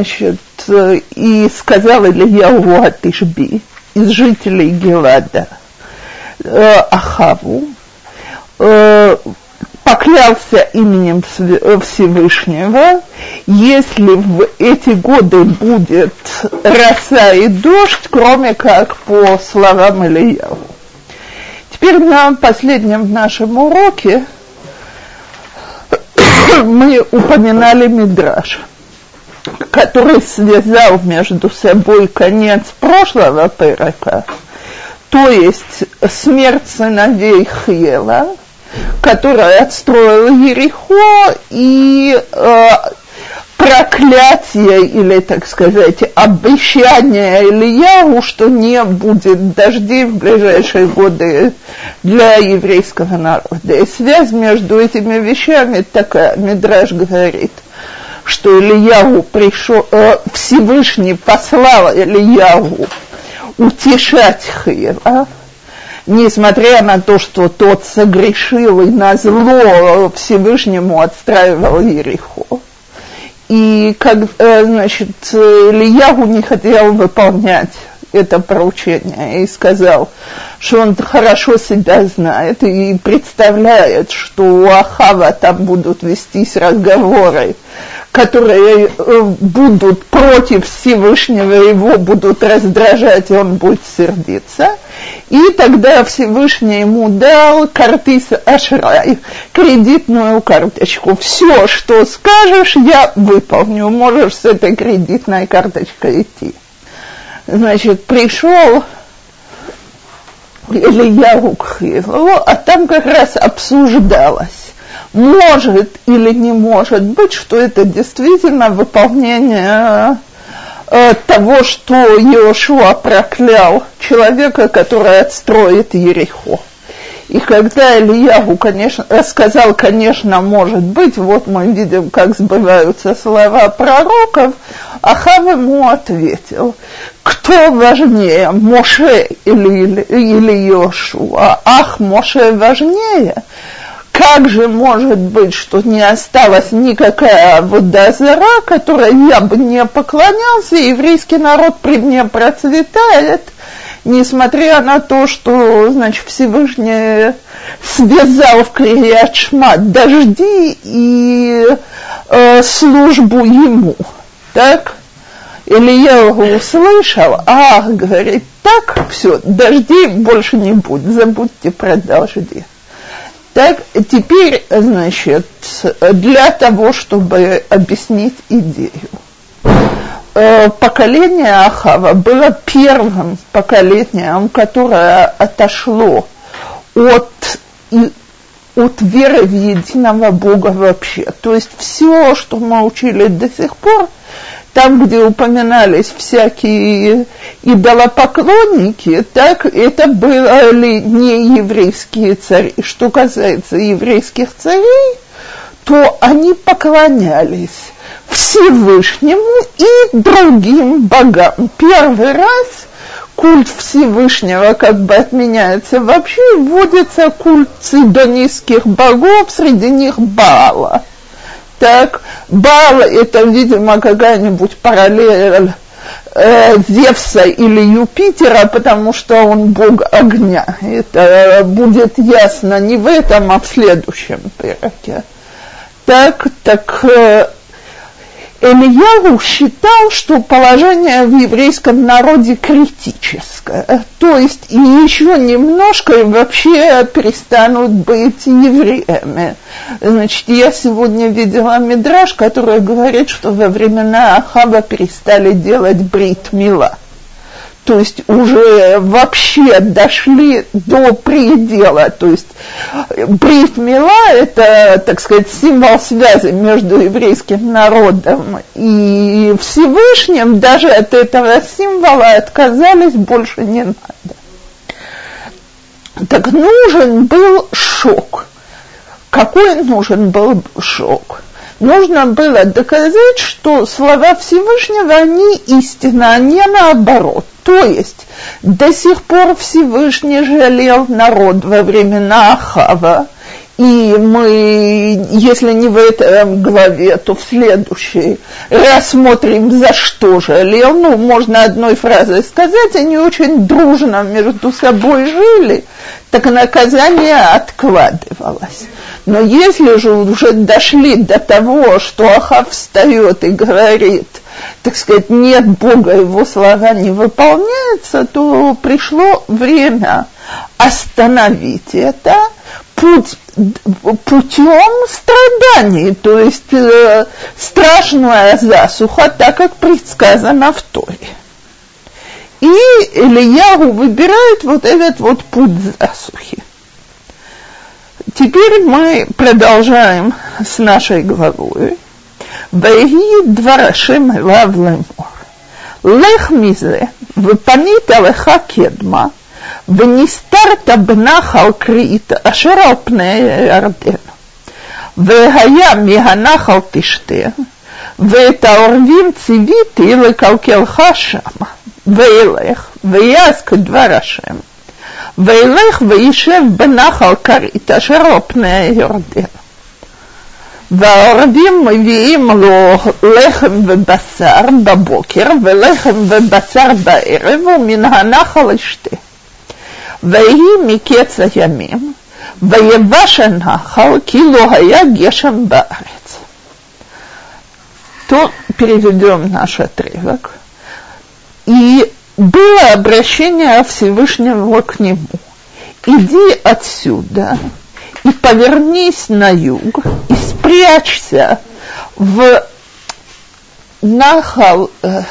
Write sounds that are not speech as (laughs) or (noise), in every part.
значит, и сказал Ильяу Атишби из жителей Гелада э, Ахаву, э, поклялся именем Всевышнего, если в эти годы будет роса и дождь, кроме как по словам Ильяу. Теперь на последнем нашем уроке (coughs) мы упоминали Мидраш, который связал между собой конец прошлого Перека, то есть смерть сыновей Хела, который отстроил Ерехо, и э, проклятие или, так сказать, обещание Ильяву, что не будет дождей в ближайшие годы для еврейского народа. И связь между этими вещами такая, Мидраж говорит, что Ильяву пришел, э, Всевышний послал Ильяву утешать Хира, несмотря на то, что тот согрешил и на зло Всевышнему отстраивал Ерехо. И как, э, значит, Ильягу не хотел выполнять это поручение и сказал, что он хорошо себя знает и представляет, что у Ахава там будут вестись разговоры, которые э, будут против Всевышнего, его будут раздражать, и он будет сердиться. И тогда Всевышний ему дал картис Ашрай, кредитную карточку. Все, что скажешь, я выполню. Можешь с этой кредитной карточкой идти. Значит, пришел Илья к а там как раз обсуждалось, может или не может быть, что это действительно выполнение э, того, что Иошуа проклял человека, который отстроит Ерехо. И когда Ильягу, конечно, сказал, конечно, может быть, вот мы видим, как сбываются слова пророков, Ахав ему ответил, кто важнее, Моше или, или Йошуа? Ах, Моше важнее как же может быть, что не осталась никакая водозара, которой я бы не поклонялся, и еврейский народ при мне процветает, несмотря на то, что, значит, Всевышний связал в Криячмат дожди и э, службу ему, так? Или я его услышал, а, говорит, так, все, дождей больше не будет, забудьте про дожди. Так, теперь, значит, для того, чтобы объяснить идею. Э, поколение Ахава было первым поколением, которое отошло от, от веры в единого Бога вообще. То есть все, что мы учили до сих пор, там, где упоминались всякие идолопоклонники, так это были не еврейские цари. Что касается еврейских царей, то они поклонялись Всевышнему и другим богам. Первый раз культ Всевышнего как бы отменяется. Вообще вводится культ цидонийских богов, среди них Баала. Так, Баал это, видимо, какая-нибудь параллель э, Зевса или Юпитера, потому что он бог огня. Это будет ясно не в этом, а в следующем пероке. Так, так э, Ильяву считал, что положение в еврейском народе критическое, то есть еще немножко и вообще перестанут быть евреями. Значит, я сегодня видела мидраж, который говорит, что во времена Ахаба перестали делать брит мила то есть уже вообще дошли до предела, то есть брит мила – это, так сказать, символ связи между еврейским народом и Всевышним, даже от этого символа отказались, больше не надо. Так нужен был шок. Какой нужен был шок? нужно было доказать, что слова Всевышнего, они истина, а не наоборот. То есть до сих пор Всевышний жалел народ во времена Ахава, и мы, если не в этом главе, то в следующей рассмотрим, за что жалел. Ну, можно одной фразой сказать, они очень дружно между собой жили, так наказание откладывалось. Но если же уже дошли до того, что Ахав встает и говорит, так сказать, нет Бога, его слова не выполняются, то пришло время остановить это – путь, путем страданий, то есть э, страшная засуха, так как предсказано в Торе. И Ильягу выбирает вот этот вот путь засухи. Теперь мы продолжаем с нашей главой. Вейги дворашем лавлемор. Лех мизе, выпанит алеха кедма – ונסתרת בנחל כרית אשר על פני הירדן. והיה מהנחל תשתה, ואת העורבים ציוויתי לקלקלך שמה, וילך, ויעש כדבר השם, וילך וישב בנחל כרית אשר על פני הירדן. והערבים מביאים לו לחם ובשר בבוקר ולחם ובשר בערב ומן הנחל ישתה. ויהי מקץ הימים, ויבש הנחל כאילו היה גשם בארץ. То переведем наш отрывок. И было обращение Всевышнего к нему. Иди отсюда и повернись на юг и спрячься в нахал, э,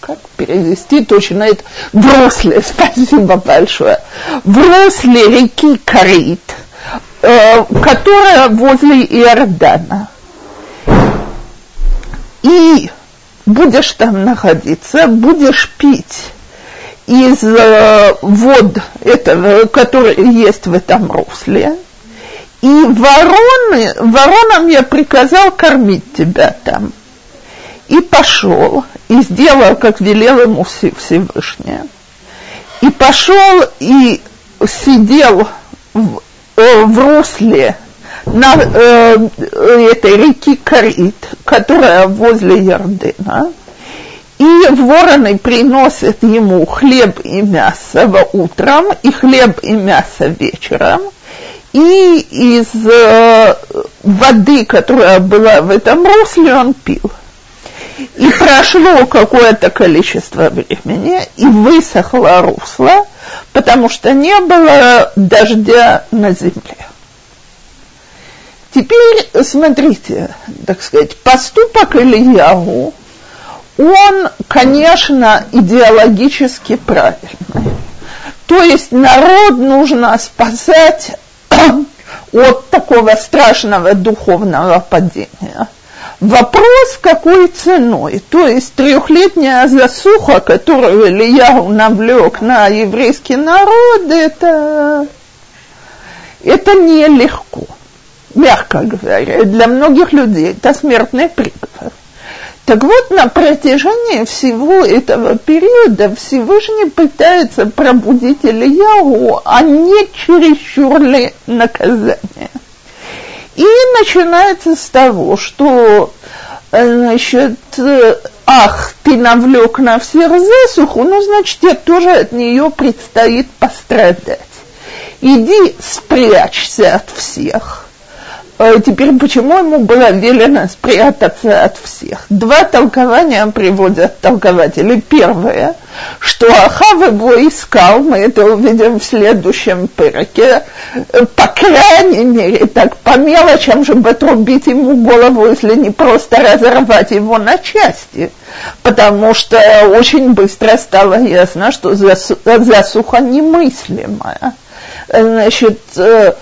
как перевести точно это, в русле, (laughs) спасибо большое, в русле реки Карит, э, которая возле Иордана. И будешь там находиться, будешь пить из э, вод этого, которые есть в этом русле, и вороны, воронам я приказал кормить тебя там – и пошел, и сделал, как велел ему Всевышний. И пошел и сидел в, э, в русле на э, этой реки Карит, которая возле Ярдена, и вороны приносят ему хлеб и мясо утром, и хлеб и мясо вечером, и из э, воды, которая была в этом русле, он пил. И прошло какое-то количество времени, и высохло русло, потому что не было дождя на земле. Теперь смотрите, так сказать, поступок Ильяу, он, конечно, идеологически правильный. То есть народ нужно спасать от такого страшного духовного падения. Вопрос, какой ценой? То есть трехлетняя засуха, которую Ильяу навлек на еврейский народ, это, это нелегко, мягко говоря. Для многих людей это смертный приговор. Так вот, на протяжении всего этого периода Всевышний пытается пробудить Ильяу, а не чересчур ли наказание. И начинается с того, что э, значит, э, ах, ты навлек на всех засуху, ну, значит, тебе тоже от нее предстоит пострадать. Иди спрячься от всех. А теперь почему ему было велено спрятаться от всех? Два толкования приводят толкователи. Первое, что Ахав его искал, мы это увидим в следующем пыроке, по крайней мере, так по мелочам, чтобы отрубить ему голову, если не просто разорвать его на части. Потому что очень быстро стало ясно, что засуха немыслимая. Значит, э,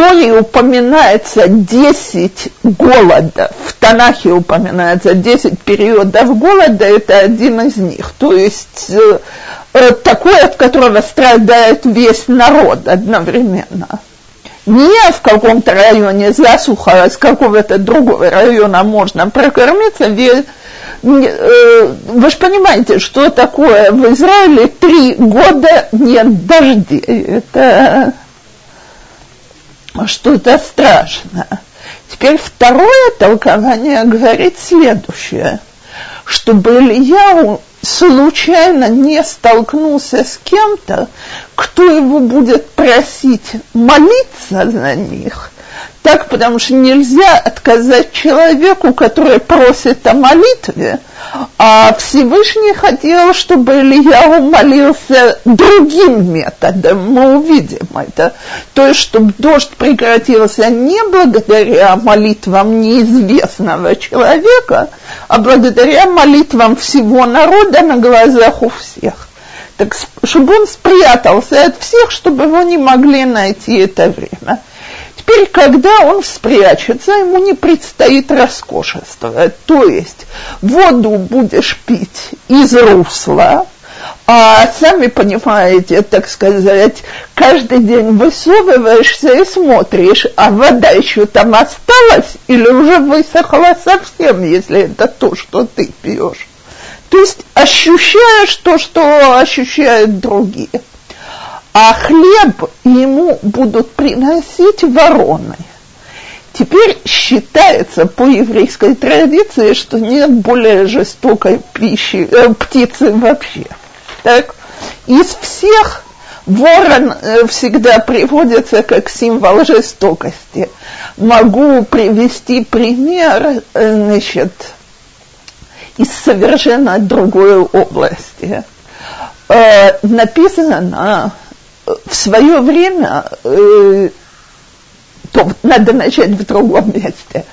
Торе упоминается 10 голодов, в Танахе упоминается 10 периодов голода, это один из них. То есть э, э, такое, от которого страдает весь народ одновременно. Не в каком-то районе засуха, а с какого-то другого района можно прокормиться. Э, вы же понимаете, что такое в Израиле три года нет дождей. Это что-то страшное. Теперь второе толкование говорит следующее, чтобы Ильяу случайно не столкнулся с кем-то, кто его будет просить молиться за них, так, потому что нельзя отказать человеку, который просит о молитве, а Всевышний хотел, чтобы Илья молился другим методом, мы увидим это. То есть, чтобы дождь прекратился не благодаря молитвам неизвестного человека, а благодаря молитвам всего народа на глазах у всех. Так, чтобы он спрятался от всех, чтобы его не могли найти это время. Теперь, когда он спрячется, ему не предстоит роскошествовать. То есть воду будешь пить из русла, а сами понимаете, так сказать, каждый день высовываешься и смотришь, а вода еще там осталась или уже высохла совсем, если это то, что ты пьешь. То есть ощущаешь то, что ощущают другие а хлеб ему будут приносить вороны. Теперь считается по еврейской традиции, что нет более жестокой пищи, э, птицы вообще. Так? Из всех ворон э, всегда приводится как символ жестокости. Могу привести пример, э, значит, из совершенно другой области. Э, написано в свое время, э, то надо начать в другом месте.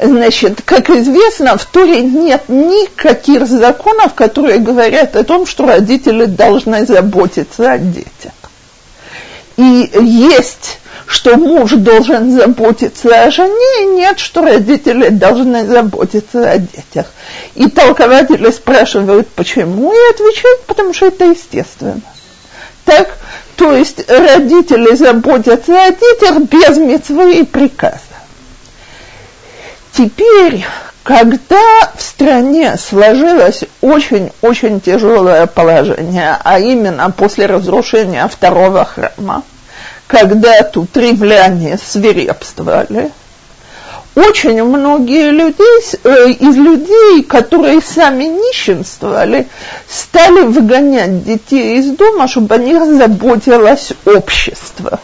Значит, как известно, в Туре нет никаких законов, которые говорят о том, что родители должны заботиться о детях. И есть, что муж должен заботиться о жене, и нет, что родители должны заботиться о детях. И толкователи спрашивают, почему, и отвечают, потому что это естественно. Так, то есть родители заботятся о детях без мецвы и приказа. Теперь, когда в стране сложилось очень-очень тяжелое положение, а именно после разрушения второго храма, когда тут римляне свирепствовали – очень многие людей, э, из людей, которые сами нищенствовали, стали выгонять детей из дома, чтобы о них заботилось общество.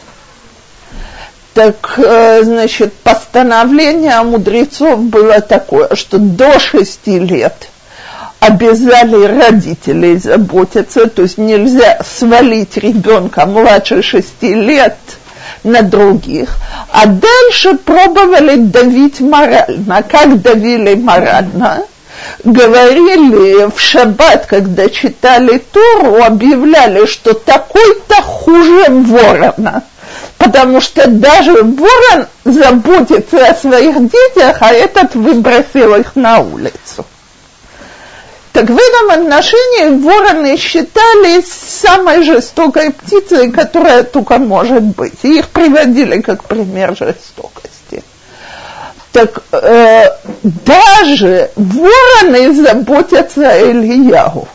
Так, э, значит, постановление мудрецов было такое, что до шести лет обязали родителей заботиться, то есть нельзя свалить ребенка младше шести лет – на других, а дальше пробовали давить морально. Как давили морально? Говорили в шаббат, когда читали Тору, объявляли, что такой-то хуже ворона. Потому что даже ворон заботится о своих детях, а этот выбросил их на улицу. Так в этом отношении вороны считались самой жестокой птицей, которая только может быть. И их приводили как пример жестокости. Так э, даже вороны заботятся о Ильяу.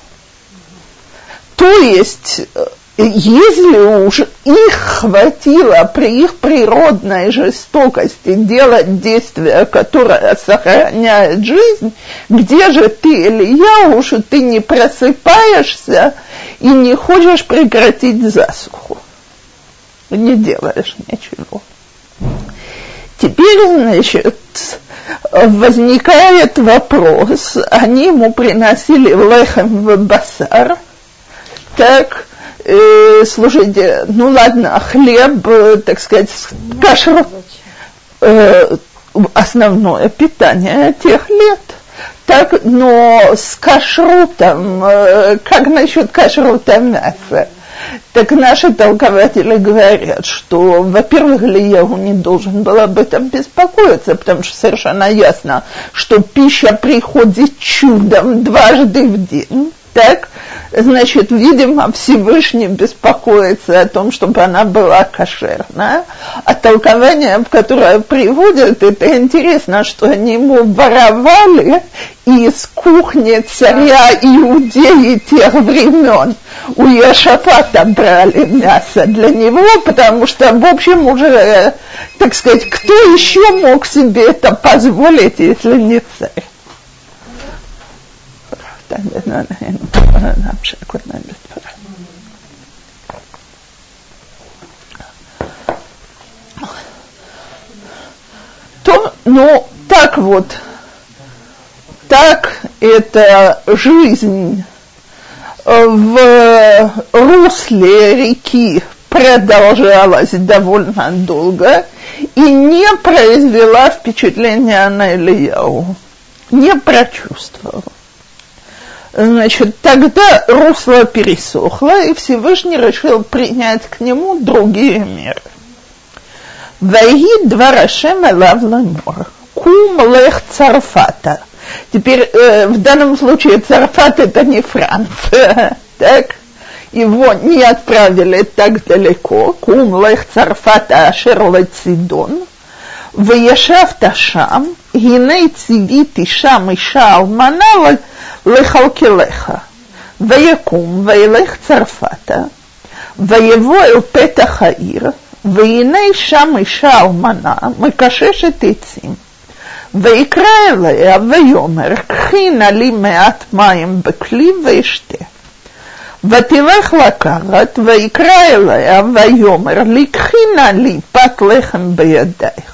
То есть э, если уж их хватило при их природной жестокости делать действия, которое сохраняет жизнь, где же ты, Илья, уж ты не просыпаешься и не хочешь прекратить засуху? Не делаешь ничего. Теперь, значит, возникает вопрос, они ему приносили лехем в басар, так, э, слушайте, ну ладно, хлеб, э, так сказать, кашру, э, основное питание тех лет. Так, но с кашрутом, э, как насчет кашрута мяса? Так наши толкователи говорят, что, во-первых, Ильяху не должен был об этом беспокоиться, потому что совершенно ясно, что пища приходит чудом дважды в день, так? значит, видимо, Всевышний беспокоится о том, чтобы она была кошерная. А толкование, которое приводят, это интересно, что они ему воровали из кухни царя Иудеи тех времен. У Иошафата брали мясо для него, потому что, в общем, уже, так сказать, кто еще мог себе это позволить, если не царь? То, ну, так вот, так эта жизнь в русле реки продолжалась довольно долго и не произвела впечатления на Ильяу, не прочувствовала. Значит, тогда русло пересохло, и Всевышний решил принять к нему другие меры. Ваги дварашем элав лемор, кум лех царфата – Теперь э, в данном случае Царфат это не Франция, (laughs) так? Его не отправили так далеко, кум лех Царфата ашер лецидон, וישבת שם, הנה ציוויתי שם אישה אלמנה לכלכלך. ויקום וילך צרפתה, ויבוא אל פתח העיר, והנה שם אישה אלמנה מקששת עצים. ויקרא אליה ויאמר, קחי נא לי מעט מים בכלי ואשתה. ותלך לקחת, ויקרא אליה ויאמר לי, קחי נא לי פת לחם בידייך.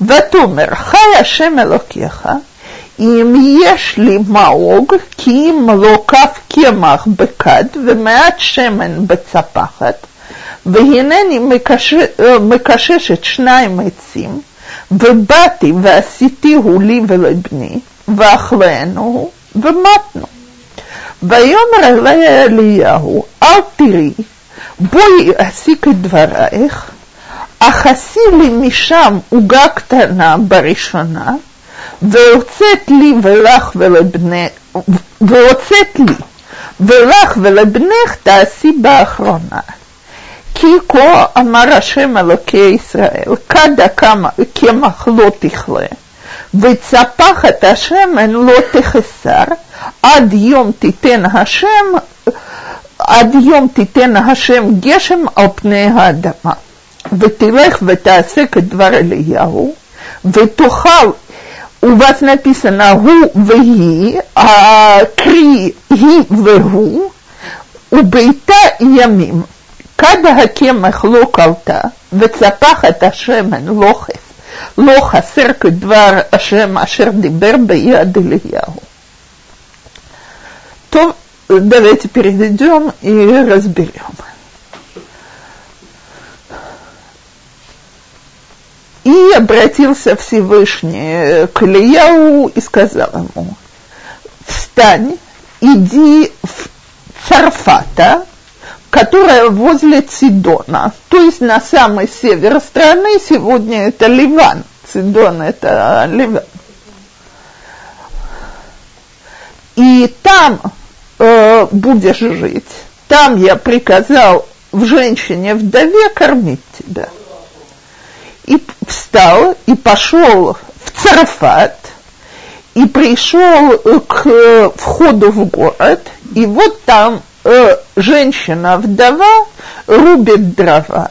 ותאמר, חי השם אלוקיך, אם יש לי מאוג, כי אם לא כף קמח בכד ומעט שמן בצפחת, והנני מקששת שניים עצים, ובאתי ועשיתיהו לי ולבני, ואכלנו ומתנו. ויאמר אליה אליהו, אל תראי, בואי אסיק את דברייך, אך עשי לי משם עוגה קטנה בראשונה, והוצאת לי ולך ולבני, והוצאת לי, ולך ולבנך תעשי באחרונה. כי כה אמר השם אלוקי ישראל, כדה קמח לא תכלה, וצפחת השמן לא תחסר, עד יום תיתן השם, עד יום תיתן השם גשם על פני האדמה. ותלך ותעשה כדבר אליהו, ותאכל у вас написано «гу веги», а «кри ги вегу», «убейта ямим». כד הקמח לא קלטה, וצפחת השמן לא, לא חסר כדבר השם אשר דיבר ביד אליהו. То давайте переведем и разберем. И обратился Всевышний к Ильяу и сказал ему, встань, иди в Царфата, которая возле Цидона, то есть на самый север страны, сегодня это Ливан, Цидон это Ливан. И там э, будешь жить, там я приказал в женщине вдове кормить тебя. И встал и пошел в Царфат, и пришел к входу в город, и вот там э, женщина-вдова рубит дрова,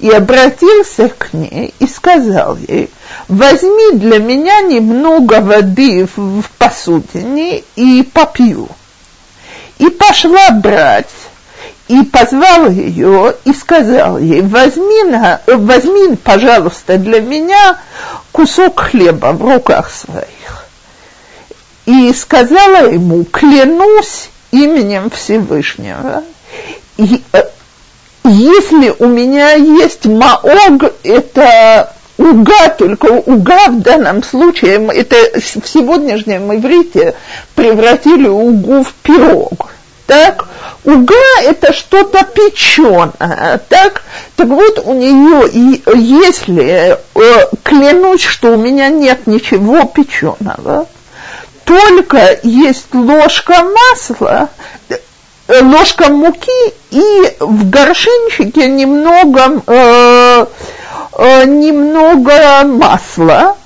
и обратился к ней и сказал ей, возьми для меня немного воды в, в посудине и попью. И пошла брать, и позвал ее и сказал ей, возьми, на, возьми, пожалуйста, для меня кусок хлеба в руках своих. И сказала ему, клянусь именем Всевышнего. И, э, если у меня есть маог, это уга, только уга в данном случае, это в сегодняшнем иврите превратили угу в пирог. Так, уга это что-то печеное, так, так вот у нее, если э, клянусь, что у меня нет ничего печеного, только есть ложка масла, э, ложка муки и в горшинчике немного, э, э, немного масла,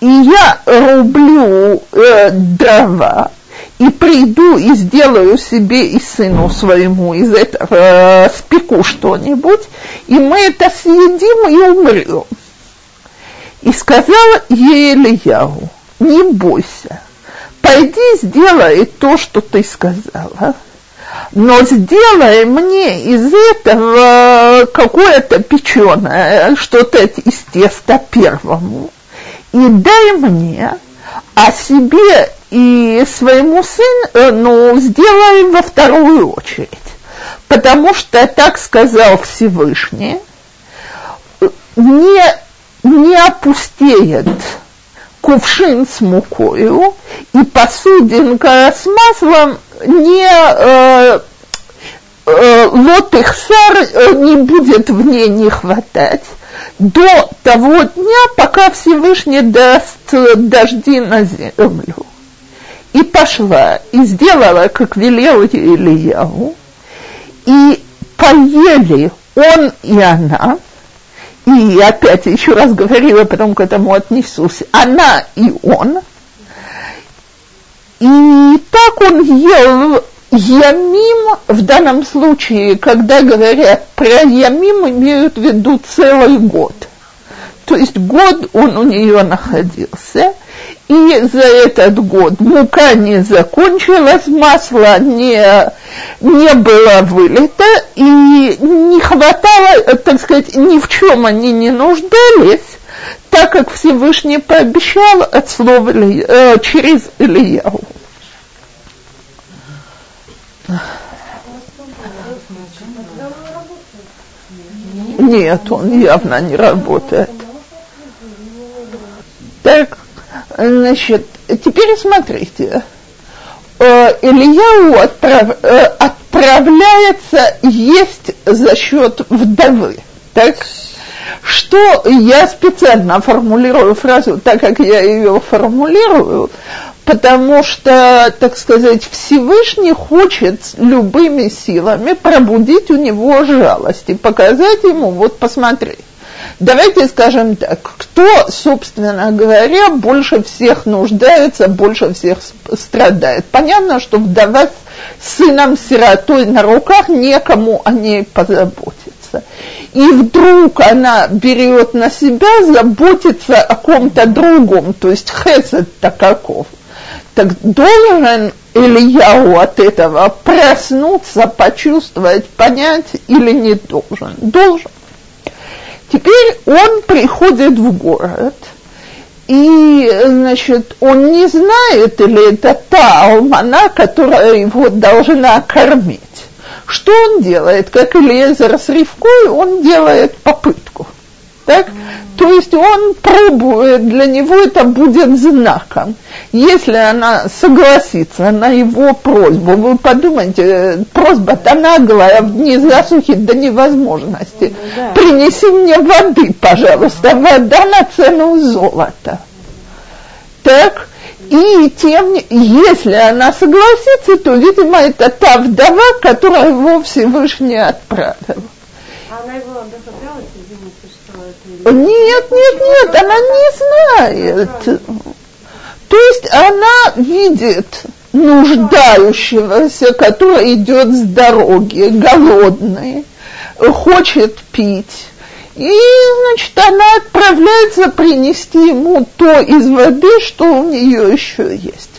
и я рублю э, дрова, и приду и сделаю себе и сыну своему из этого э, спеку что-нибудь, и мы это съедим и умрем. И сказал ей Ильяву, не бойся, пойди сделай то, что ты сказала, но сделай мне из этого какое-то печеное, что-то из теста первому, и дай мне, а себе и своему сыну, ну, сделай во вторую очередь. Потому что, так сказал Всевышний, не, не опустеет кувшин с мукою, и посудинка с маслом не э, э, лотыхсар э, не будет в ней не хватать до того дня, пока Всевышний даст дожди на землю. И пошла, и сделала, как велел Ильяу, и поели он и она, и опять еще раз говорила, потом к этому отнесусь, она и он, и так он ел Ямим в данном случае, когда говорят про Ямим, имеют в виду целый год. То есть год он у нее находился, и за этот год мука не закончилась, масло не, не было вылито, и не хватало, так сказать, ни в чем они не нуждались, так как Всевышний пообещал от слова э, через Ильяу. Нет, он явно не работает. Так, значит, теперь смотрите. Э, Ильяу отправ, э, отправляется есть за счет вдовы. Так? Что я специально формулирую фразу так, как я ее формулирую, потому что, так сказать, Всевышний хочет любыми силами пробудить у него жалость и показать ему, вот посмотри, давайте скажем так, кто, собственно говоря, больше всех нуждается, больше всех страдает. Понятно, что вдова сыном-сиротой на руках некому о ней позаботиться. И вдруг она берет на себя заботиться о ком-то другом, то есть хесед-то каков так должен Ильяу от этого проснуться, почувствовать, понять или не должен? Должен. Теперь он приходит в город, и, значит, он не знает, или это та алмана, которая его должна кормить. Что он делает? Как Элиезер с Ривкой, он делает попытку. Так? То есть он пробует, для него это будет знаком. Если она согласится на его просьбу, вы подумайте, просьба-то наглая, в дни засухи до невозможности. Да. Принеси мне воды, пожалуйста, вода на цену золота. Так, и тем, если она согласится, то, видимо, это та вдова, которая его Всевышний отправил. А она его нет, нет, нет, она не знает. То есть она видит нуждающегося, который идет с дороги, голодный, хочет пить. И, значит, она отправляется принести ему то из воды, что у нее еще есть.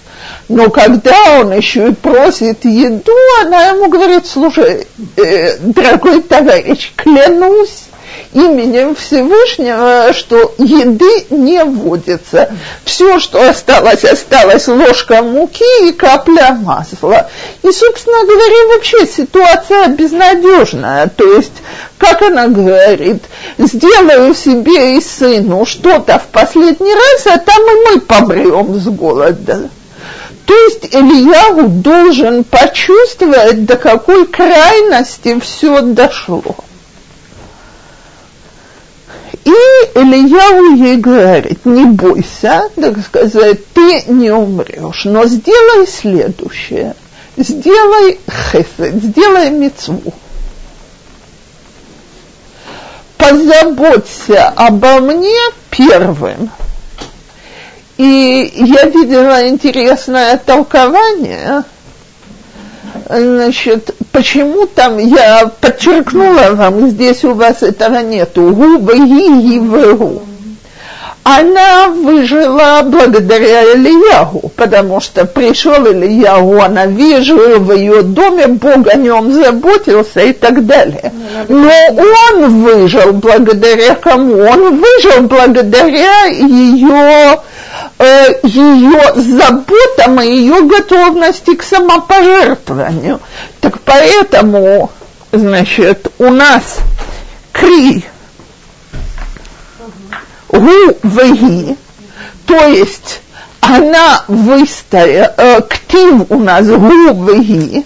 Но когда он еще и просит еду, она ему говорит, слушай, э, дорогой товарищ, клянусь, именем Всевышнего, что еды не вводится. Все, что осталось, осталось ложка муки и капля масла. И, собственно говоря, вообще ситуация безнадежная. То есть, как она говорит, сделаю себе и сыну что-то в последний раз, а там и мы помрем с голода. То есть Ильяу должен почувствовать, до какой крайности все дошло. И Ильяу ей говорит, не бойся, так сказать, ты не умрешь, но сделай следующее. Сделай хесед, сделай мецву. Позаботься обо мне первым. И я видела интересное толкование, значит, почему там, я подчеркнула вам, здесь у вас этого нету, губы и его она выжила благодаря Ильягу, потому что пришел Ильягу, она жила в ее доме, Бог о нем заботился и так далее. Но он выжил благодаря кому? Он выжил благодаря ее э, ее заботам и ее готовности к самопожертвованию. Так поэтому, значит, у нас кри гу веги, то есть она выстояла, э, ктив у нас гу веги,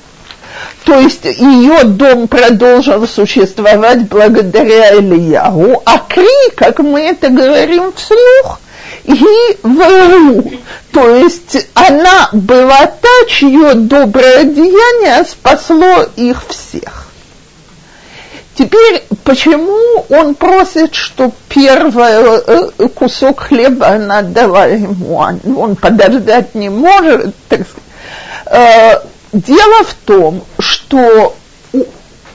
то есть ее дом продолжил существовать благодаря Ильягу, а кри, как мы это говорим вслух, и вру. То есть она была та, чье доброе деяние спасло их всех. Теперь, почему он просит, что первый э, кусок хлеба она дала ему, он подождать не может? Так. Э, дело в том, что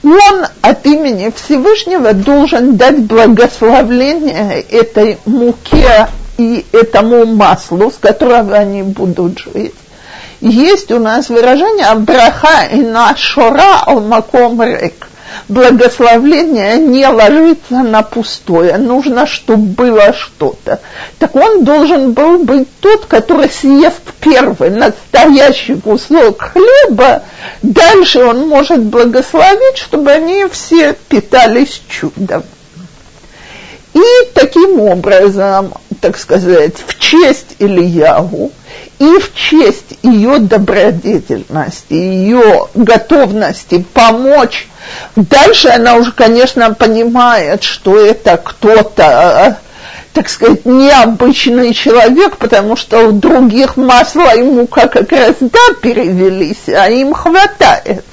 он от имени Всевышнего должен дать благословление этой муке и этому маслу, с которого они будут жить. Есть у нас выражение «Абраха и нашора алмаком рек» благословление не ложится на пустое, нужно, чтобы было что-то. Так он должен был быть тот, который съест первый настоящий кусок хлеба, дальше он может благословить, чтобы они все питались чудом. И таким образом, так сказать, в честь Ильягу и в честь ее добродетельности, ее готовности помочь Дальше она уже, конечно, понимает, что это кто-то, так сказать, необычный человек, потому что у других масло ему как раз да перевелись, а им хватает.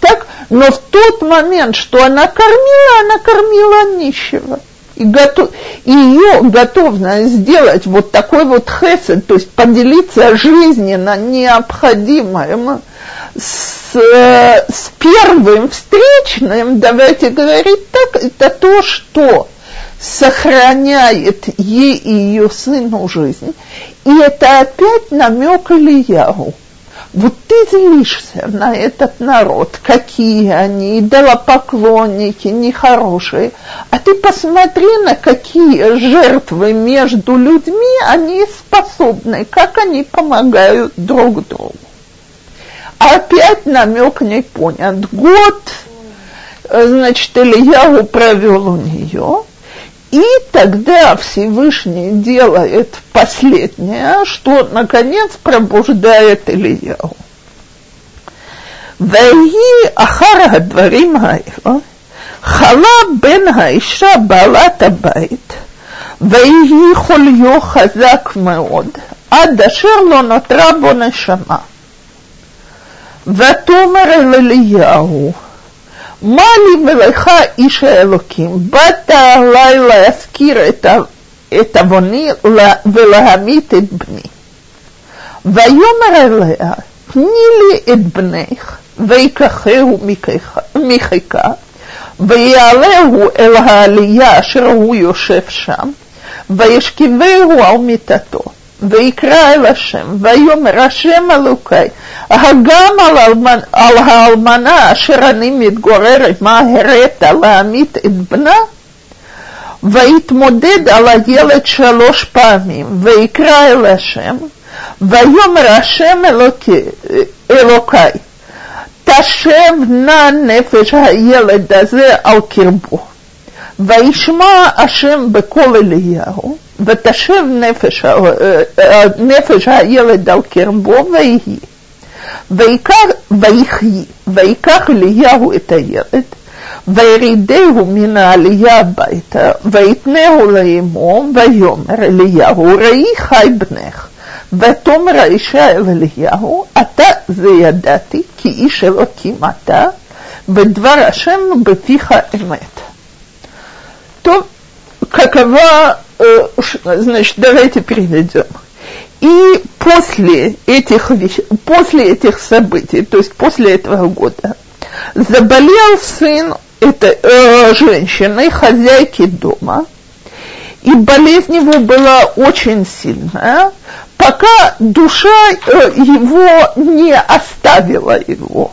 Так, но в тот момент, что она кормила, она кормила нищего. И, готов, и ее готовность сделать вот такой вот хесед, то есть поделиться жизненно необходимым с, с первым встречным, давайте говорить так, это то, что сохраняет ей и ее сыну жизнь. И это опять намек Ильяву. Вот ты злишься на этот народ, какие они, идолопоклонники, нехорошие, а ты посмотри, на какие жертвы между людьми они способны, как они помогают друг другу. Опять намек не понят. Год, э, значит, Ильяву провел у нее, и тогда Всевышний делает последнее, что, наконец, пробуждает Ильяву. ויהי אחר הדברים האלה, חלה בן האישה בעלת הבית, ויהי חוליו חזק מאוד, עד אשר לא נותרה בו נשמה. ותאמר אל אליהו, מה לי ולך איש האלוקים? באת עלי להזכיר את עווני ולהמית את בני. ויאמר אליה, תני לי את בנך, ויקחהו מחיקה, ויעלהו אל העלייה אשר הוא יושב שם, וישכיבהו על מיטתו. ויקרא אל השם, ויאמר השם אלוקי, הגם על, אלמנ, על האלמנה אשר אני מתגורר עמה הראת להמית את בנה? ויתמודד על הילד שלוש פעמים, ויקרא אל השם, ויאמר השם אלוקי, אלוקי, תשב נא נפש הילד הזה על קרבו. וישמע השם בקול אליהו, ותשב נפש, נפש הילד על קרבו ויהי. ויחי, ויקח אליהו את הילד, וירידהו מן העלייה הביתה, ויתנהו לאמו, ויאמר אליהו, ראי חי בנך. ותאמר האישה אל אליהו, אתה זה ידעתי, כי איש אלוקים אתה, ודבר השם בפיך אמת. что, какова, э, значит, давайте перейдем. И после этих, после этих событий, то есть после этого года, заболел сын этой э, женщины, хозяйки дома, и болезнь его была очень сильная, пока душа э, его не оставила его.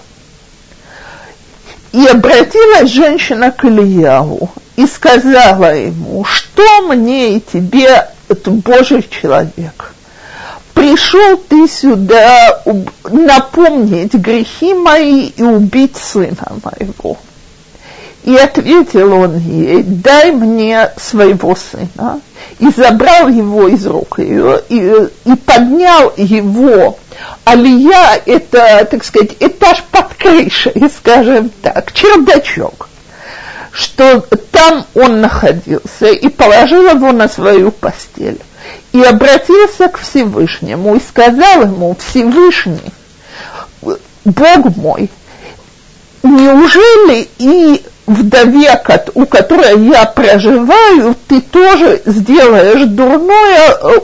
И обратилась женщина к Ильяву и сказала ему, что мне и тебе, это Божий человек, пришел ты сюда напомнить грехи мои и убить сына моего. И ответил он ей, дай мне своего сына. И забрал его из рук ее, и, и поднял его. Алия – это, так сказать, этаж под крышей, скажем так, чердачок. Что там он находился, и положил его на свою постель. И обратился к Всевышнему, и сказал ему, Всевышний, Бог мой, неужели и вдове, у которой я проживаю, ты тоже сделаешь дурное э,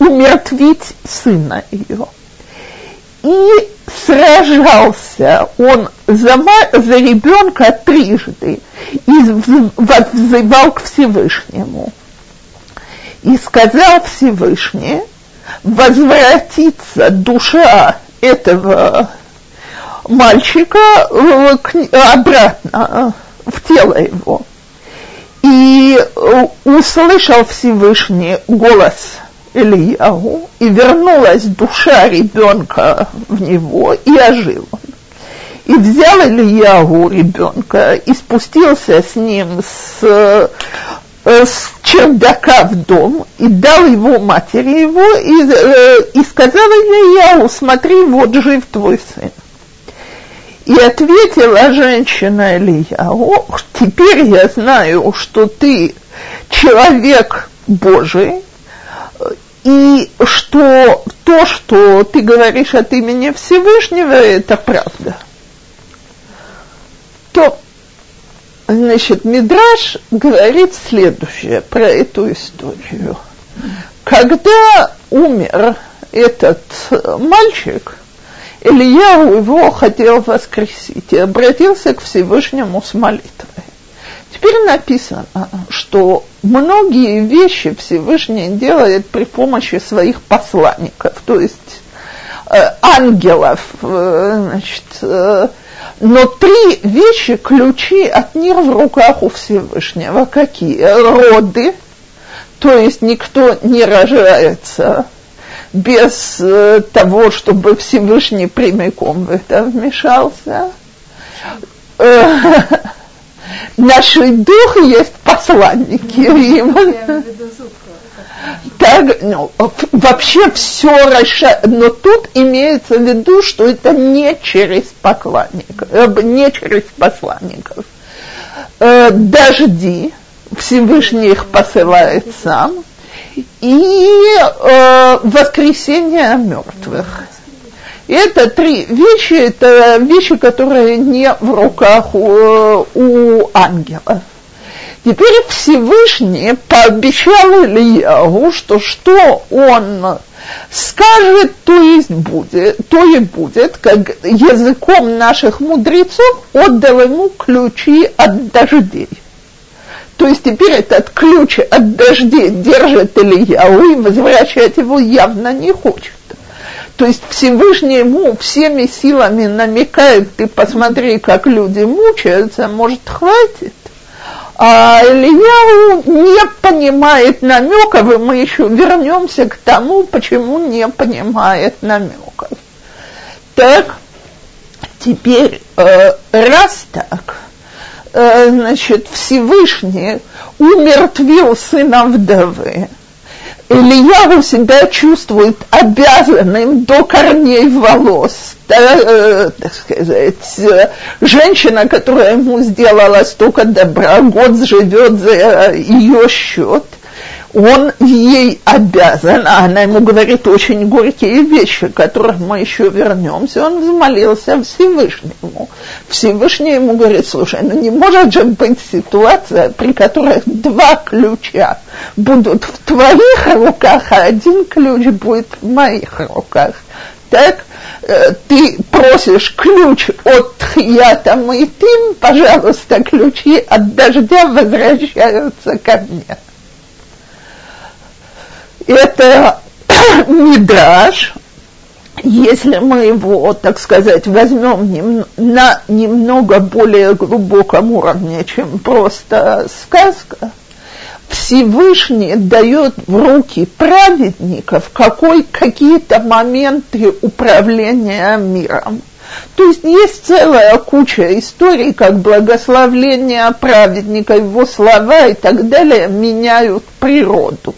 умертвить сына ее. И сражался он за, за ребенка трижды и взывал к Всевышнему. И сказал Всевышний, возвратится душа этого мальчика э, обратно в тело его. И э, услышал Всевышний голос Ильяу, и вернулась душа ребенка в него, и ожил он. И взял Ильяу ребенка и спустился с ним с, с чердака в дом и дал его матери его и, и сказал Ильяу, смотри, вот жив твой сын. И ответила женщина Илья, о, теперь я знаю, что ты человек Божий, и что то, что ты говоришь от имени Всевышнего, это правда. То, значит, Мидраш говорит следующее про эту историю. Когда умер этот мальчик, Илья его хотел воскресить и обратился к Всевышнему с молитвой. Теперь написано, что многие вещи Всевышний делает при помощи своих посланников, то есть э, ангелов, э, значит, э, но три вещи, ключи от мира в руках у Всевышнего. Какие? Роды, то есть никто не рожается без того, чтобы Всевышний прямиком в это вмешался. (laughs) Э, наш дух есть посланники. Так, ну, вообще все решает, но тут имеется в виду, что это не через поклонников, э, не через посланников. Э, дожди, Всевышний их посылает сам, и э, воскресение мертвых. Это три вещи, это вещи, которые не в руках у, у ангелов. Теперь Всевышний пообещал Ильяву, что что он скажет, то есть будет, то и будет, как языком наших мудрецов отдал ему ключи от дождей. То есть теперь этот ключ от дождей держит Ильяу и возвращать его явно не хочет. То есть Всевышний ему всеми силами намекает, ты посмотри, как люди мучаются, может, хватит. А Ильяу не понимает намеков, и мы еще вернемся к тому, почему не понимает намеков. Так, теперь, э, раз так, Э, значит, Всевышний умертвил сына вдовы. Илья себя чувствует обязанным до корней волос. Да, э, так сказать, э, женщина, которая ему сделала столько добра, год живет за ее счет. Он ей обязан, а она ему говорит очень горькие вещи, к которым мы еще вернемся, он взмолился Всевышнему. Всевышний ему говорит, слушай, ну не может же быть ситуация, при которой два ключа будут в твоих руках, а один ключ будет в моих руках. Так, э, ты просишь ключ от Тхията Майтим, пожалуйста, ключи от дождя возвращаются ко мне это (coughs) мидраж, если мы его, так сказать, возьмем нем, на немного более глубоком уровне, чем просто сказка, Всевышний дает в руки праведников какой, какие-то моменты управления миром. То есть есть целая куча историй, как благословление праведника, его слова и так далее меняют природу.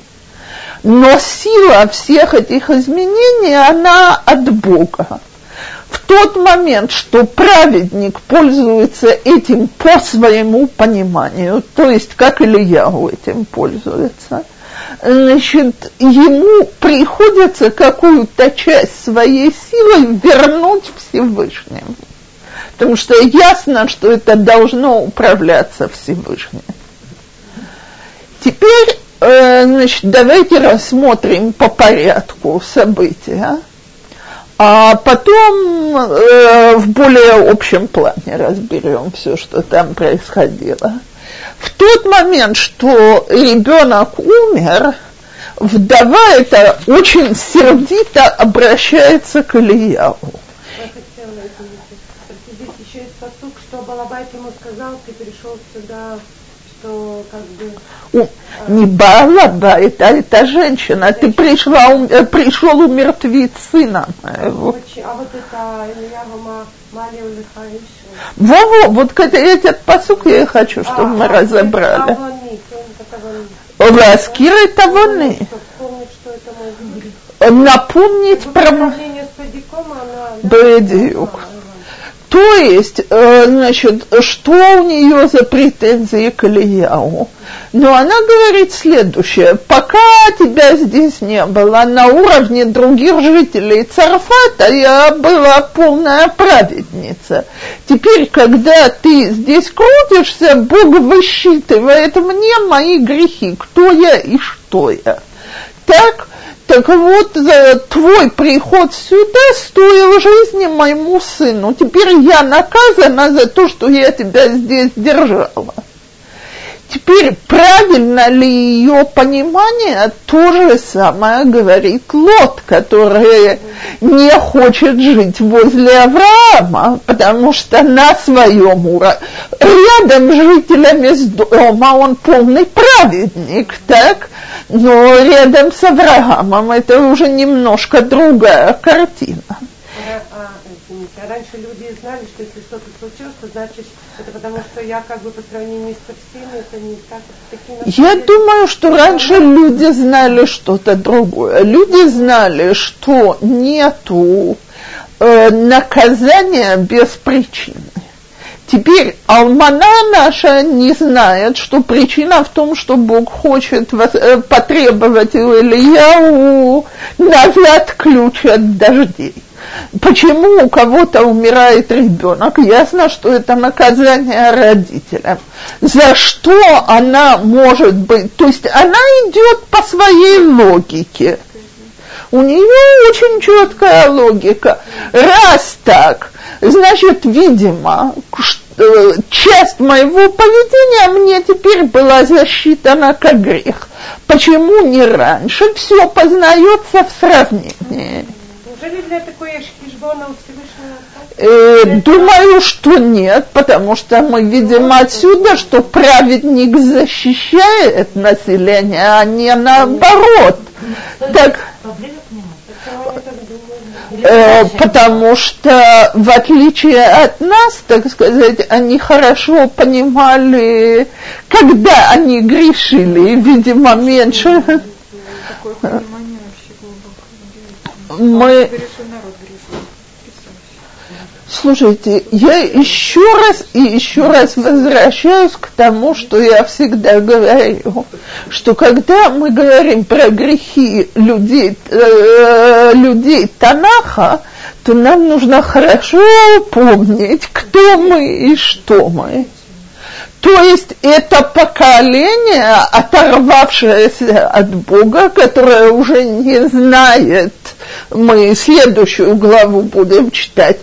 Но сила всех этих изменений, она от Бога. В тот момент, что праведник пользуется этим по своему пониманию, то есть как Ильяу этим пользуется, значит, ему приходится какую-то часть своей силы вернуть Всевышнему. Потому что ясно, что это должно управляться Всевышним. Теперь значит, давайте рассмотрим по порядку события, а потом э, в более общем плане разберем все, что там происходило. В тот момент, что ребенок умер, вдова это очень сердито обращается к Ильяу. Еще есть посук, что Балабайт ему сказал, ты пришел сюда что как бы... У, не Балаба, это, это женщина. Ты пришла, ум, э, пришел умертвить сына моего. А вот это Малил Во-во, вот этот посук я и хочу, чтобы а, мы а, разобрали. Ласкиры тавоны. Напомнить про... Бедиюк. То есть, э, значит, что у нее за претензии к Ильяу? Но она говорит следующее. Пока тебя здесь не было, на уровне других жителей Царфата я была полная праведница. Теперь, когда ты здесь крутишься, Бог высчитывает мне мои грехи, кто я и что я. Так, так вот, за твой приход сюда стоил жизни моему сыну. Теперь я наказана за то, что я тебя здесь держала. Теперь правильно ли ее понимание, то же самое говорит Лот, который не хочет жить возле Авраама, потому что на своем уровне, рядом с жителями дома он полный праведник, так? Но рядом с Авраамом это уже немножко другая картина. А, а раньше люди знали, что если что-то случилось, то значит это потому, что я как бы по сравнению со всеми, это не так. Такие я думаю, что раньше люди знали что-то другое. Люди знали, что нету э, наказания без причины. Теперь Алмана наша не знает, что причина в том, что Бог хочет э, потребовать у Ильяу назад ключ от дождей. Почему у кого-то умирает ребенок? Ясно, что это наказание родителям. За что она может быть? То есть она идет по своей логике. У нее очень четкая логика. Раз так, значит, видимо, часть моего поведения мне теперь была засчитана как грех. Почему не раньше? Все познается в сравнении. Неужели для такой хижбона у Всевышнего? Э, думаю, что нет, потому что мы видим ну, отсюда, что праведник защищает население, а не наоборот. Так, э, потому что, в отличие от нас, так сказать, они хорошо понимали, когда они грешили, видимо, меньше. Такое понимание мы... Слушайте, я еще раз и еще раз возвращаюсь к тому, что я всегда говорю, что когда мы говорим про грехи людей, э, людей Танаха, то нам нужно хорошо помнить, кто мы и что мы. То есть это поколение, оторвавшееся от Бога, которое уже не знает, мы следующую главу будем читать,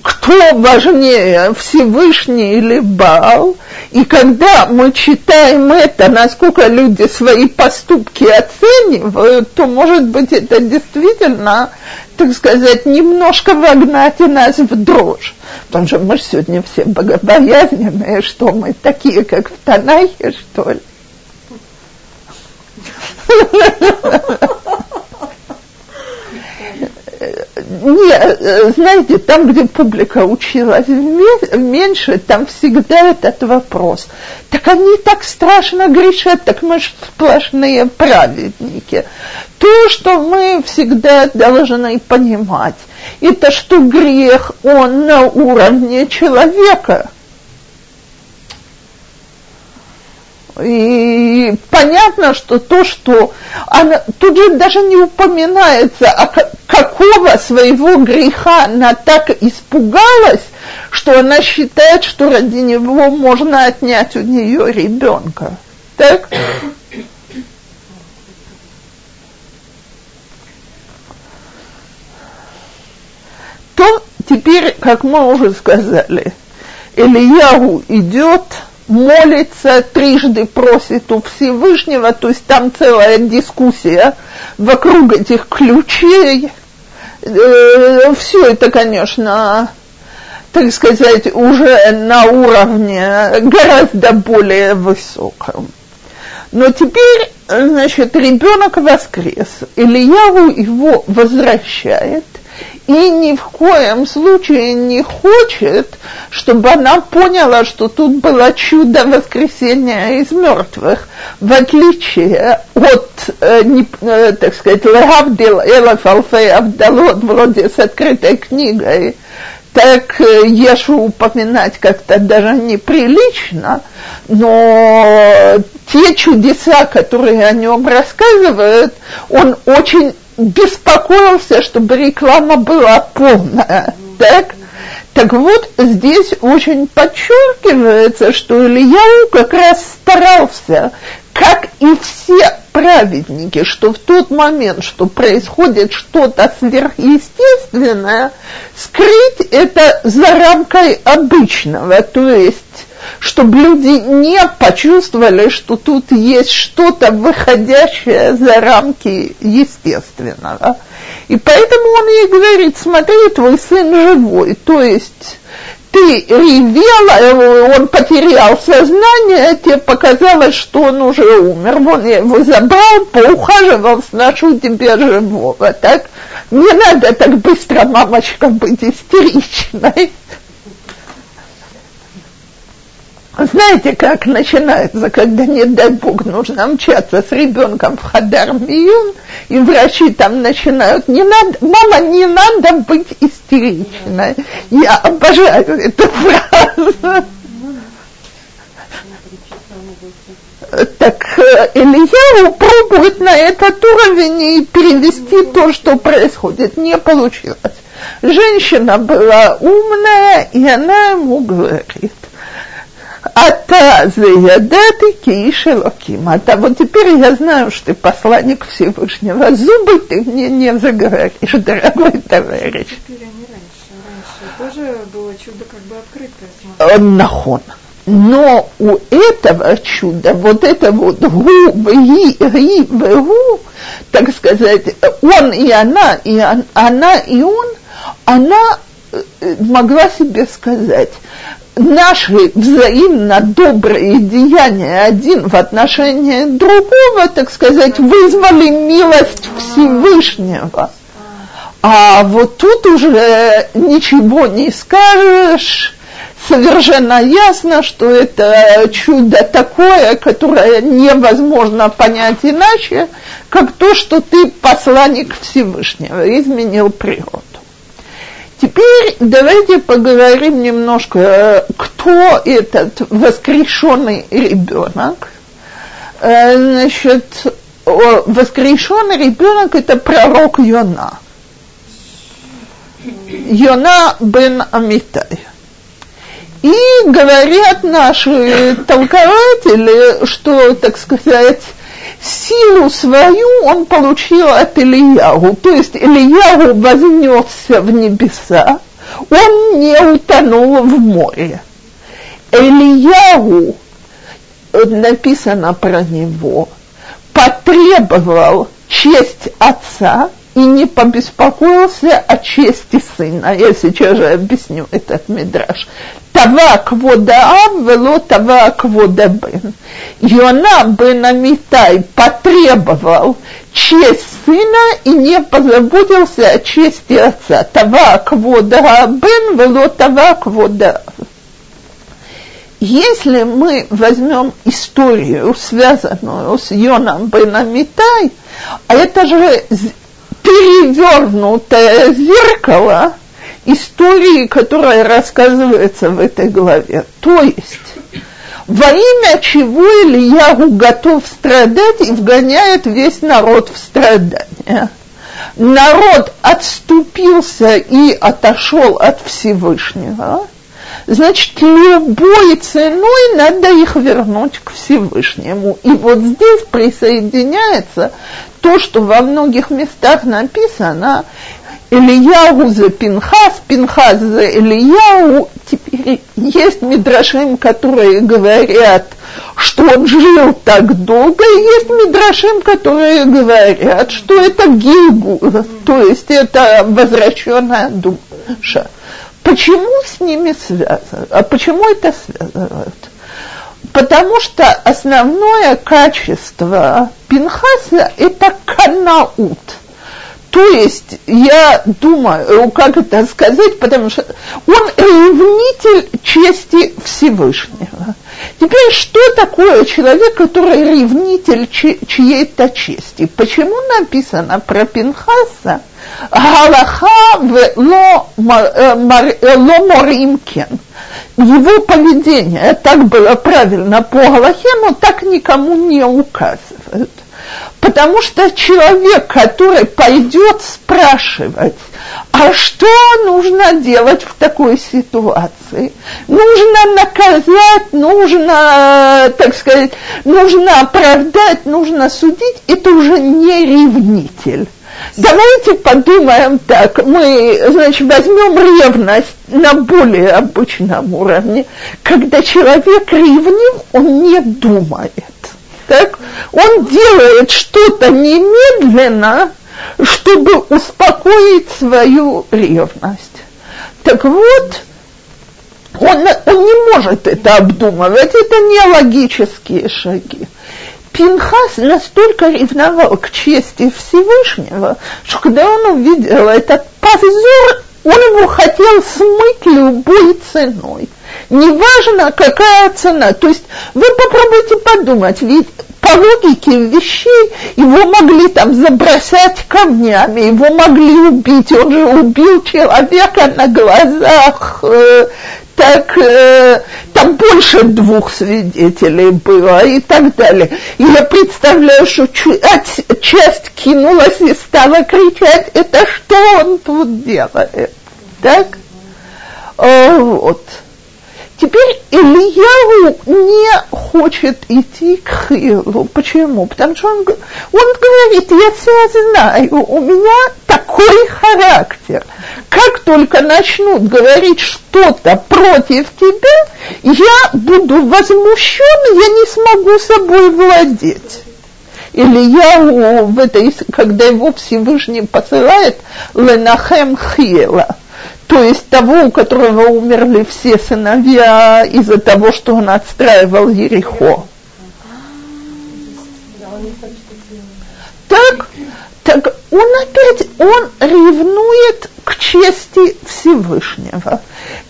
кто важнее, Всевышний или Бал. И когда мы читаем это, насколько люди свои поступки оценивают, то, может быть, это действительно так сказать, немножко вогнать нас в дрожь. Потому что мы же сегодня все богобоязненные, что мы такие, как в Танахе, что ли. (laughs) Не, знаете, там, где публика училась меньше, там всегда этот вопрос. Так они так страшно грешат, так мы же сплошные праведники. То, что мы всегда должны понимать, это что грех, он на уровне человека – И понятно, что то, что она, тут же даже не упоминается, а какого своего греха она так испугалась, что она считает, что ради него можно отнять у нее ребенка. Так? То теперь, как мы уже сказали, Ильяу идет – молится, трижды просит у Всевышнего, то есть там целая дискуссия вокруг этих ключей. Э, Все это, конечно, так сказать, уже на уровне гораздо более высоком. Но теперь, значит, ребенок воскрес, Ильяву его возвращает – и ни в коем случае не хочет, чтобы она поняла, что тут было чудо воскресения из мертвых, в отличие от, э, не, э, так сказать, Лехавдил Элаф Алфей Авдалот, вроде с открытой книгой, так э, Ешу упоминать как-то даже неприлично, но те чудеса, которые о нем рассказывают, он очень беспокоился, чтобы реклама была полная. Так? Так вот, здесь очень подчеркивается, что Ильяу как раз старался, как и все праведники, что в тот момент, что происходит что-то сверхъестественное, скрыть это за рамкой обычного, то есть чтобы люди не почувствовали, что тут есть что-то выходящее за рамки естественного. И поэтому он ей говорит, смотри, твой сын живой, то есть ты ревела, он потерял сознание, тебе показалось, что он уже умер. Вон я его забрал, поухаживал, сношу тебе живого. Так не надо так быстро, мамочка, быть истеричной. Знаете, как начинается, когда, не дай бог, нужно мчаться с ребенком в Хадар Миюн, и врачи там начинают, не надо, мама, не надо быть истеричной. Я обожаю эту фразу. Так э, Илья пробует на этот уровень и перевести то, что происходит. Не получилось. Женщина была умная, и она ему говорит, Ата заядаты кииш элоким. Ата, вот теперь я знаю, что ты посланник Всевышнего. Зубы ты мне не заговоришь, дорогой товарищ. Теперь они раньше. Раньше тоже было чудо как бы открытое. Нахон. Но у этого чуда, вот это вот гу, ги, ги, гу, так сказать, он и она, и она и он, она могла себе сказать, наши взаимно добрые деяния один в отношении другого, так сказать, вызвали милость Всевышнего. А вот тут уже ничего не скажешь, совершенно ясно, что это чудо такое, которое невозможно понять иначе, как то, что ты посланник Всевышнего, изменил природу. Теперь давайте поговорим немножко, кто этот воскрешенный ребенок. Э, значит, воскрешенный ребенок это пророк Йона. Йона бен Амитай. И говорят наши толкователи, что, так сказать, силу свою он получил от Ильяву. То есть Ильяву вознесся в небеса, он не утонул в море. Ильяву, написано про него, потребовал честь отца и не побеспокоился о чести сына. Я сейчас же объясню этот мидраж. Тава кводаав вело тава кводабен. Йона бен Амитай потребовал честь сына и не позаботился о чести отца. Тава кводаабен вело тава кводаав. Если мы возьмем историю, связанную с Йоном бен Амитай, а это же перевернутое зеркало истории, которая рассказывается в этой главе. То есть, во имя чего Ильягу готов страдать и вгоняет весь народ в страдания. Народ отступился и отошел от Всевышнего, значит, любой ценой надо их вернуть к Всевышнему. И вот здесь присоединяется то, что во многих местах написано, Ильяу за Пинхас, Пинхас за Ильяу. Теперь есть мидрашим, которые говорят, что он жил так долго, и есть мидрашим, которые говорят, что это Гилгу, то есть это возвращенная душа. Почему с ними связано? А почему это связывают? Потому что основное качество Пинхаса – это канаут. То есть, я думаю, как это сказать, потому что он ревнитель чести Всевышнего. Теперь, что такое человек, который ревнитель чьей-то чести? Почему написано про Пинхаса Галаха в ло э, моримкен? его поведение так было правильно по Галахе, но так никому не указывают. Потому что человек, который пойдет спрашивать, а что нужно делать в такой ситуации? Нужно наказать, нужно, так сказать, нужно оправдать, нужно судить, это уже не ревнитель. Давайте подумаем так, мы, значит, возьмем ревность на более обычном уровне. Когда человек ревнив, он не думает. Так? Он делает что-то немедленно, чтобы успокоить свою ревность. Так вот, он, он не может это обдумывать, это не логические шаги. Пинхас настолько ревновал к чести Всевышнего, что когда он увидел этот позор, он его хотел смыть любой ценой. Неважно, какая цена. То есть вы попробуйте подумать, ведь по логике вещей его могли там забросать камнями, его могли убить. Он же убил человека на глазах э, так э, там больше двух свидетелей было и так далее. И я представляю, что часть кинулась и стала кричать, это что он тут делает? Так? О, вот. Теперь Ильяу не хочет идти к Хилу. Почему? Потому что он, он говорит, я все знаю, у меня такой характер. Как только начнут говорить что-то против тебя, я буду возмущен, я не смогу собой владеть. Или я в этой, когда его Всевышний посылает, Ленахем Хила – то есть того, у которого умерли все сыновья из-за того, что он отстраивал Ерехо. Так, так он опять, он ревнует к чести Всевышнего.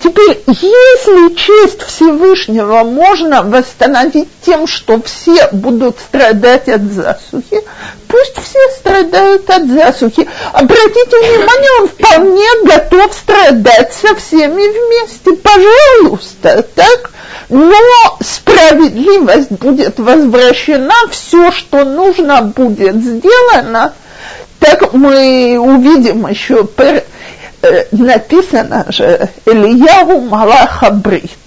Теперь, если честь Всевышнего можно восстановить тем, что все будут страдать от засухи, пусть все страдают от засухи. Обратите внимание, он вполне готов страдать со всеми вместе, пожалуйста, так? Но справедливость будет возвращена, все, что нужно, будет сделано. Так мы увидим еще, э, написано же, Ильяу Малаха Брит –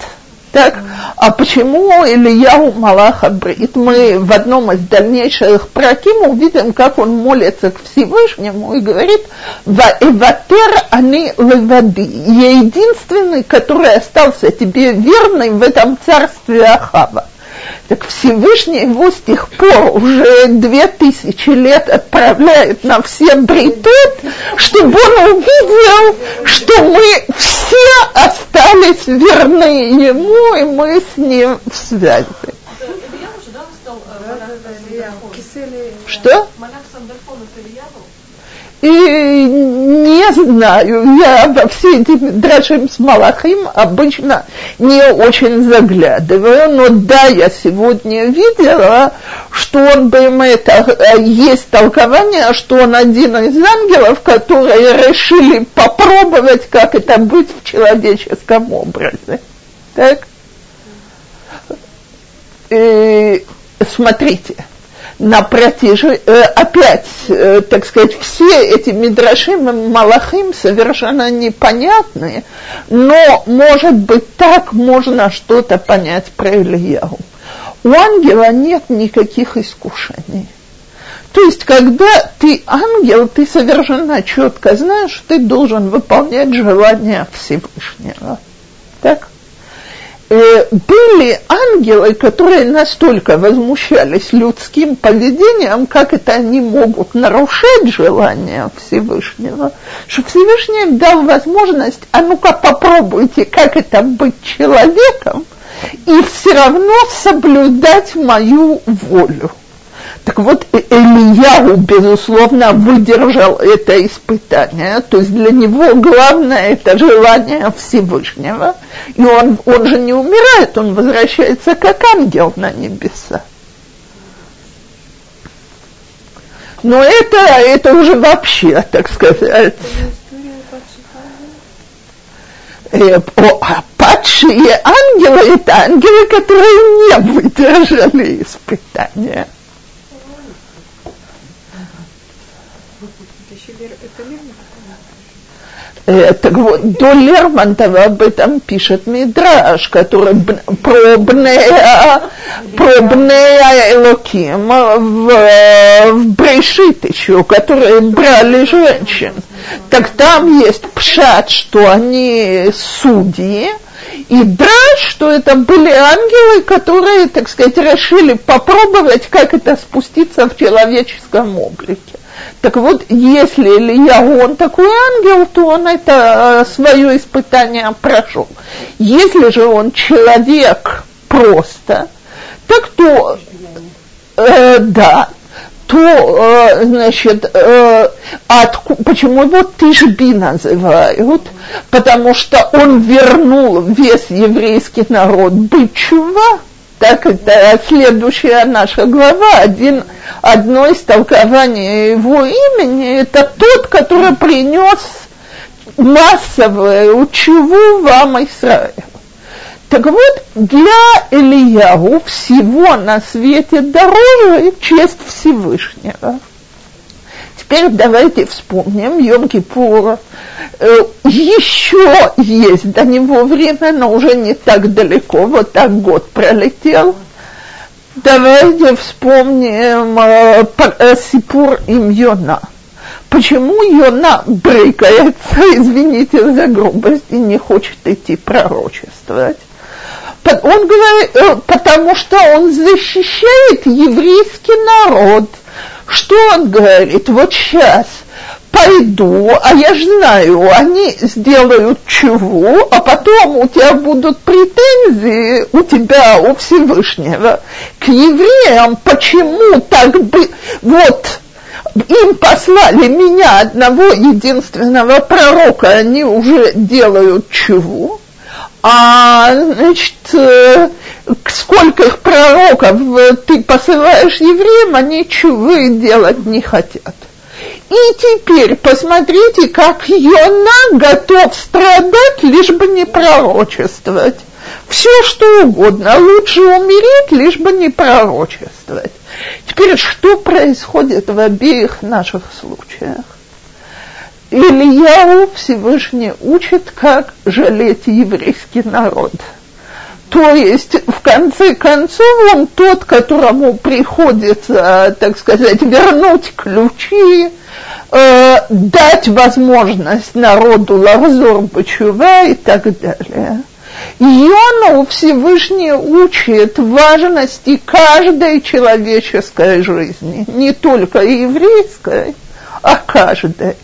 так, а почему Ильяу Малаха Брит? Мы в одном из дальнейших проким увидим, как он молится к Всевышнему и говорит, «Ваэватер они левади». Я единственный, который остался тебе верный в этом царстве Ахава. Так Всевышний его с тех пор уже две тысячи лет отправляет на все бритет, чтобы он увидел, что мы все остались верны ему, и мы с ним в связи. Что? И не знаю, я во все эти драшим с Малахим обычно не очень заглядываю, но да, я сегодня видела, что он бы это, есть толкование, что он один из ангелов, которые решили попробовать, как это быть в человеческом образе. Так? И смотрите, на протяжении, э, опять, э, так сказать, все эти мидрашим и малахим совершенно непонятные, но, может быть, так можно что-то понять про Ильяу. У ангела нет никаких искушений. То есть, когда ты ангел, ты совершенно четко знаешь, что ты должен выполнять желания Всевышнего. Так? Э, были ангелы, которые настолько возмущались людским поведением, как это они могут нарушать желание Всевышнего, что Всевышний им дал возможность, а ну-ка попробуйте, как это быть человеком, и все равно соблюдать мою волю. Так вот, э, Ильяу, безусловно, выдержал это испытание. То есть для него главное это желание Всевышнего. И он, он же не умирает, он возвращается как ангел на небеса. Но это, это уже вообще, так сказать. Э, а падшие ангелы – это ангелы, которые не выдержали испытания. Э, так вот, до Лермонтова об этом пишет Мидраш, который про Бнея, Элоким в, в Брешит еще, которые брали женщин. Так там есть пшат, что они судьи, и драж, что это были ангелы, которые, так сказать, решили попробовать, как это спуститься в человеческом облике. Так вот, если Илья, он такой ангел, то он это э, свое испытание прошел. Если же он человек просто, так то, э, да, то, э, значит, э, от, почему его Тишби называют? Потому что он вернул весь еврейский народ быть чува, так это следующая наша глава, один, одно из толкований его имени, это тот, который принес массовое учеву вам Израиль. Так вот, для Ильяу всего на свете дороже честь Всевышнего. Теперь давайте вспомним Йом-Кипур. Э, еще есть до него время, но уже не так далеко, вот так год пролетел. Давайте вспомним э, э, Сипур им Йона. Почему Йона брыкается, (laughs) извините за грубость, и не хочет идти пророчествовать? Он говорит, потому что он защищает еврейский народ – что он говорит? Вот сейчас пойду, а я знаю, они сделают чего, а потом у тебя будут претензии у тебя, у Всевышнего, к евреям, почему так бы, вот, им послали меня, одного единственного пророка, они уже делают чего, а, значит, э, сколько их пророков ты посылаешь евреям, они чувы делать не хотят. И теперь посмотрите, как Йона готов страдать, лишь бы не пророчествовать. Все что угодно, лучше умереть, лишь бы не пророчествовать. Теперь, что происходит в обеих наших случаях? Ильяу Всевышний учит, как жалеть еврейский народ – то есть, в конце концов, он тот, которому приходится, так сказать, вернуть ключи, э, дать возможность народу лавзор бачува и так далее. Йону Всевышний учит важности каждой человеческой жизни, не только еврейской, а каждой.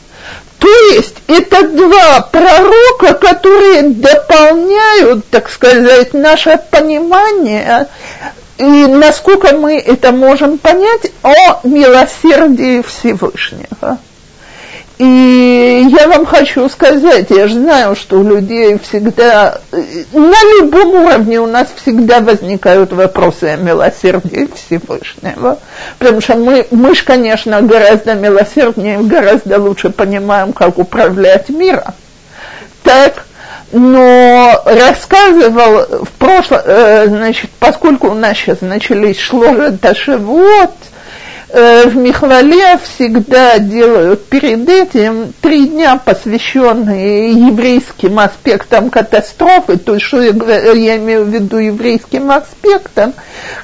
То есть это два пророка, которые дополняют, так сказать, наше понимание и насколько мы это можем понять о милосердии Всевышнего. И я вам хочу сказать, я же знаю, что у людей всегда, на любом уровне у нас всегда возникают вопросы о милосердии Всевышнего. Потому что мы, мы же, конечно, гораздо милосерднее, гораздо лучше понимаем, как управлять миром. Так, но рассказывал в прошлом, э, значит, поскольку у нас сейчас начались шложа Ташевот, Э, в Михвале всегда делают перед этим три дня, посвященные еврейским аспектам катастрофы, то есть, что я, я имею в виду еврейским аспектам,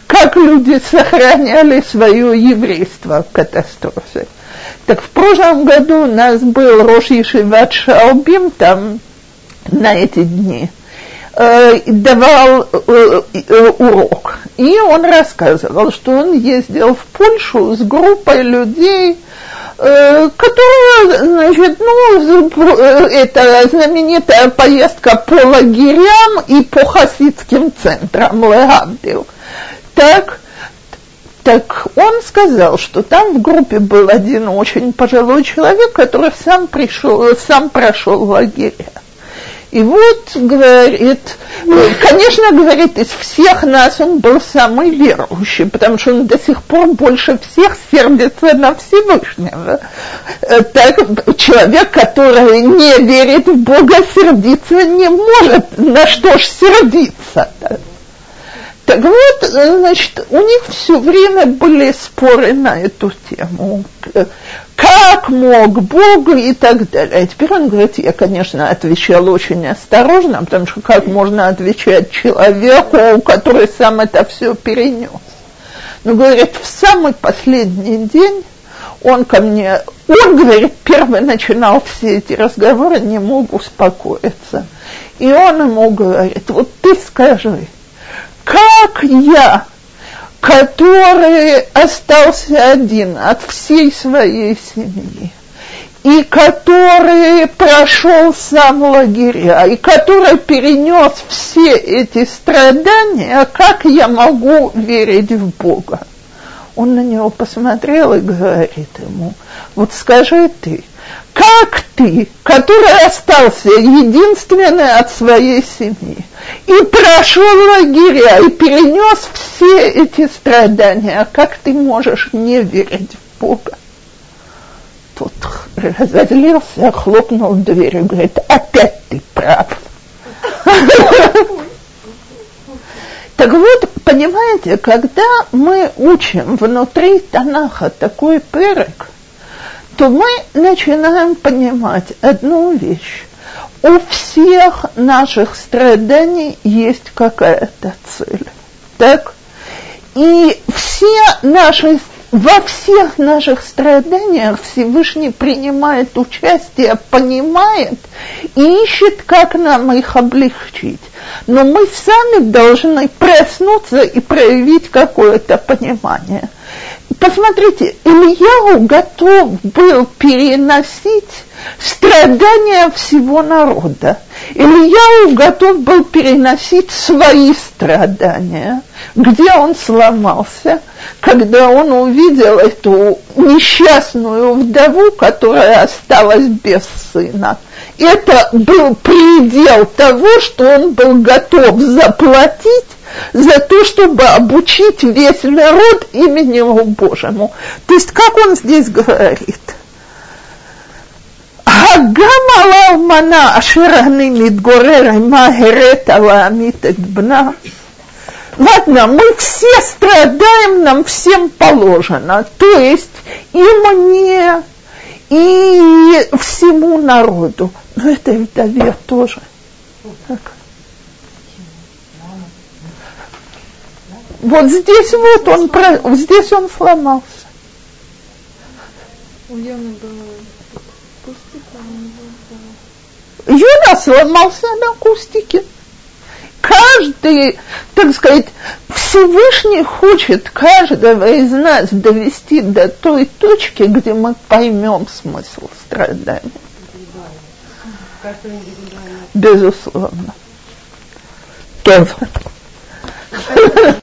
как люди сохраняли свое еврейство в катастрофе. Так в прошлом году у нас был Рош Ешиват Шаубим там на эти дни – Э, давал э, э, урок. И он рассказывал, что он ездил в Польшу с группой людей, которая, значит, ну, это знаменитая поездка по лагерям и по хасидским центрам Легавдил. Так, так он сказал, что там в группе был один очень пожилой человек, который сам пришел, сам прошел лагеря. И вот, говорит, конечно, говорит, из всех нас он был самый верующий, потому что он до сих пор больше всех сердится на Всевышнего. Э, так, человек, который не верит в Бога, сердиться не может. На что ж сердиться? Так вот, значит, у них все время были споры на эту тему. Как мог Бог и так далее. А теперь он говорит, я, конечно, отвечал очень осторожно, потому что как можно отвечать человеку, который сам это все перенес. Но, говорит, в самый последний день он ко мне, он, говорит, первый начинал все эти разговоры, не мог успокоиться. И он ему говорит, вот ты скажи, как я, который остался один от всей своей семьи, и который прошел сам лагеря, и который перенес все эти страдания, как я могу верить в Бога? Он на него посмотрел и говорит ему, вот скажи ты, как ты, который остался единственный от своей семьи, и прошел лагеря, и перенес все эти страдания, как ты можешь не верить в Бога? Тот разозлился, хлопнул дверью, говорит, опять ты прав. Так вот, понимаете, когда мы учим внутри Танаха такой перек, то мы начинаем понимать одну вещь. У всех наших страданий есть какая-то цель. Так? И все наши, во всех наших страданиях Всевышний принимает участие, понимает и ищет, как нам их облегчить. Но мы сами должны проснуться и проявить какое-то понимание. Посмотрите, Ильяу готов был переносить страдания всего народа. Ильяу готов был переносить свои страдания. Где он сломался? Когда он увидел эту несчастную вдову, которая осталась без сына. Это был предел того, что он был готов заплатить за то, чтобы обучить весь народ имени Его Божьему. То есть, как он здесь говорит? Агамала умана ашерахны мидгорер махерет. Ладно, мы все страдаем, нам всем положено. То есть и мне, и всему народу. Но это ведь Давид тоже – Вот здесь вот он, про, здесь он сломался. У Йоны было Юна сломался на кустике. Каждый, так сказать, Всевышний хочет каждого из нас довести до той точки, где мы поймем смысл страдания. Безусловно. Тоже.